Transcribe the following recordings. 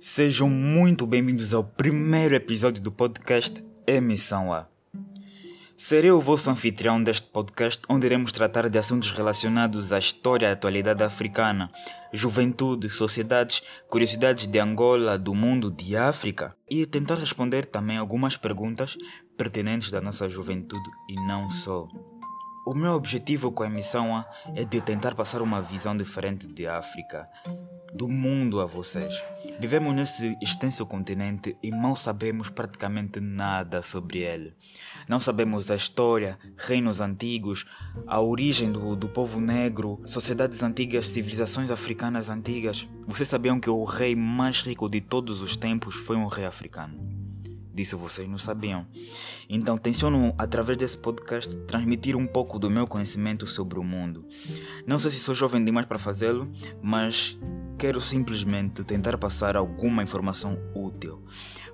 Sejam muito bem-vindos ao primeiro episódio do podcast Emissão A. Serei o vosso anfitrião deste podcast, onde iremos tratar de assuntos relacionados à história e atualidade africana, juventude, sociedades, curiosidades de Angola, do mundo, de África e tentar responder também algumas perguntas pertinentes da nossa juventude e não só. O meu objetivo com a emissão A é de tentar passar uma visão diferente de África, do mundo a vocês. Vivemos nesse extenso continente e mal sabemos praticamente nada sobre ele. Não sabemos a história, reinos antigos, a origem do, do povo negro, sociedades antigas, civilizações africanas antigas. Vocês sabiam que o rei mais rico de todos os tempos foi um rei africano? Disso vocês não sabiam. Então, tenciono, através desse podcast, transmitir um pouco do meu conhecimento sobre o mundo. Não sei se sou jovem demais para fazê-lo, mas quero simplesmente tentar passar alguma informação útil.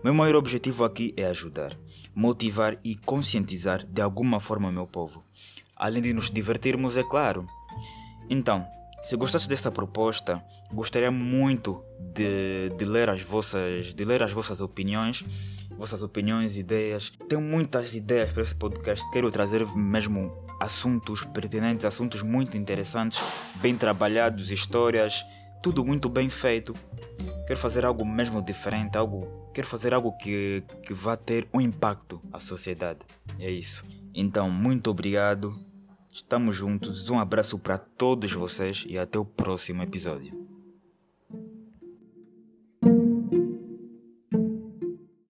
Meu maior objetivo aqui é ajudar, motivar e conscientizar de alguma forma meu povo. Além de nos divertirmos, é claro. Então, se gostaste dessa proposta, gostaria muito de, de, ler as vossas, de ler as vossas opiniões vossas opiniões, ideias. Tenho muitas ideias para esse podcast. Quero trazer mesmo assuntos pertinentes, assuntos muito interessantes, bem trabalhados, histórias, tudo muito bem feito. Quero fazer algo mesmo diferente, algo, quero fazer algo que, que vá ter um impacto à sociedade. É isso. Então, muito obrigado. Estamos juntos. Um abraço para todos vocês e até o próximo episódio.